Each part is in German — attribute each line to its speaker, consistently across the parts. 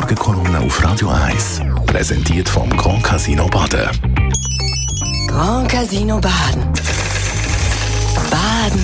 Speaker 1: Morgenkolumne auf Radio 1. Präsentiert vom Grand Casino Baden.
Speaker 2: Grand Casino Baden. Baden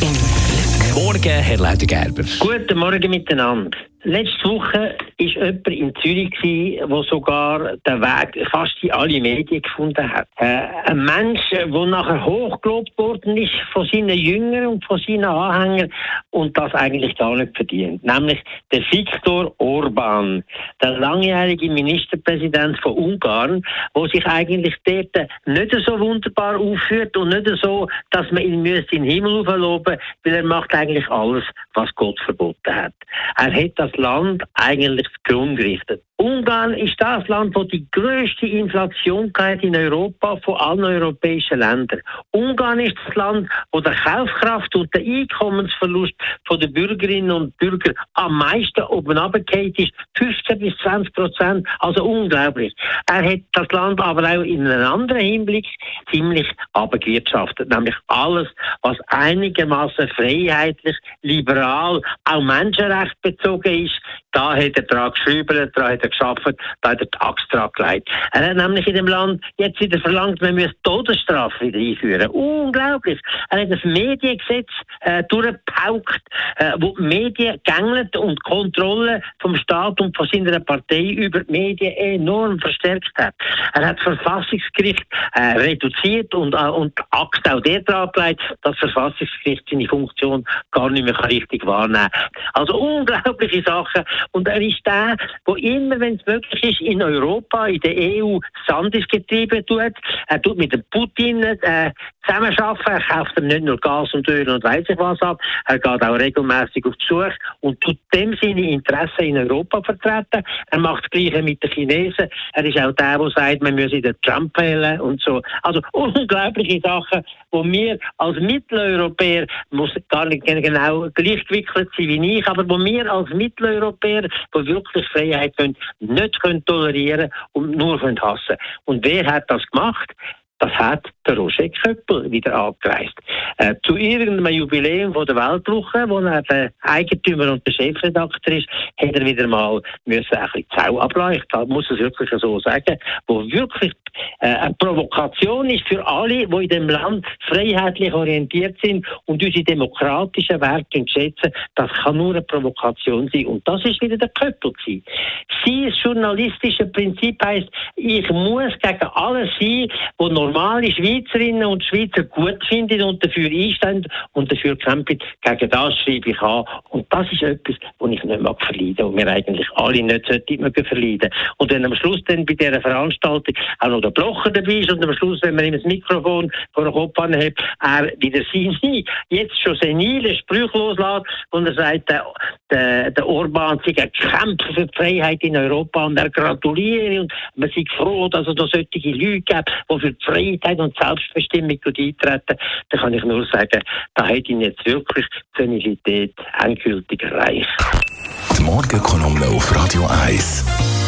Speaker 2: im Glück.
Speaker 3: Morgen, Herr Leiter Gerber.
Speaker 4: Guten Morgen miteinander. Letzte Woche war jemand in Zürich, der sogar den Weg fast in alle Medien gefunden hat. Äh, ein Mensch, der nachher hochgelobt worden ist von seinen Jüngern und von seinen Anhängern und das eigentlich gar nicht verdient. Nämlich der Viktor Orban, der langjährige Ministerpräsident von Ungarn, der sich eigentlich dort nicht so wunderbar aufführt und nicht so, dass man ihn in den Himmel aufloben weil er macht eigentlich alles, was Gott verboten hat. Er hat das Land eigentlich zugrunde gerichtet. Ungarn ist das Land, wo die größte Inflation hat in Europa von allen europäischen Ländern. Ungarn ist das Land, wo der Kaufkraft und der Einkommensverlust von den Bürgerinnen und Bürgern am meisten oben abgekehrt ist. 15 bis 20 Prozent. Also unglaublich. Er hat das Land aber auch in einem anderen Hinblick ziemlich abgewirtschaftet. Nämlich alles, was einigermaßen freiheitlich, liberal, auch menschenrechtsbezogen ist, da hat er dran geschrieben, da hat er geschafft, da hat er die Axt dran gelegt. Er hat nämlich in dem Land jetzt wieder verlangt, man müsse Todesstrafe wieder einführen. Unglaublich. Er hat das Mediengesetz äh, durchgepaukt, äh, wo die Medien gängelt und Kontrolle vom Staat und von seiner Partei über die Medien enorm verstärkt hat. Er hat das Verfassungsgericht äh, reduziert und, äh, und die Axt auch der dran gelegt, dass das Verfassungsgericht seine Funktion gar nicht mehr richtig wahrnehmen kann. Also unglaubliche Sachen. Und er ist der, der immer, wenn es möglich ist, in Europa, in der EU Sandis getrieben tut. Er tut mit dem Putin äh, zusammenarbeiten. Er kauft ihm nicht nur Gas und Öl und weiß ich was ab. Er geht auch regelmäßig auf die Suche und tut dem seine Interessen in Europa vertreten. Er macht das Gleiche mit den Chinesen. Er ist auch der, der sagt, man müsse den Trump wählen und so. Also unglaubliche Sachen, wo wir als Mitteleuropäer, muss gar nicht genau gleichgewickelt sein wie ich, aber wo wir als Mitteleuropäer, die wirklich Freiheit wollen, nicht können tolerieren und nur können hassen. Und wer hat das gemacht? Das hat der Roger Köppel wieder angereist. Äh, zu irgendeinem Jubiläum von der Weltwoche, wo er der Eigentümer und der Chefredakteur ist, hat er wieder mal müssen ein bisschen Zau ableuchten, muss es wirklich so sagen, wo wirklich äh, eine Provokation ist für alle, die in dem Land freiheitlich orientiert sind und unsere demokratischen Werte schätzen. Das kann nur eine Provokation sein. Und das ist wieder der Köppel gewesen. Sein journalistische Prinzip heißt, ich muss gegen alles sein, was normale Schweizerinnen und Schweizer gut finden und dafür einstehen und dafür kämpfen. Gegen das schreibe ich an. Und das ist etwas, was ich nicht mag verleiden und wir eigentlich alle nicht sollten verleiden. Und wenn am Schluss dann bei dieser Veranstaltung auch noch der Blocher dabei ist und am Schluss, wenn man ihm das Mikrofon vor den Kopf anhebt, er wieder seine jetzt schon senile Sprüche loslässt und er sagt, der, der, Orban sei ein für die Freiheit in Europa und er gratuliere und man sei froh, dass es da solche Leute gibt, die für die Freiheit und Selbstbestimmung eintreten. Da kann ich nur sagen, da hat ihn jetzt wirklich die Senilität endgültig erreicht.
Speaker 1: Die Morgenkolumne auf Radio 1.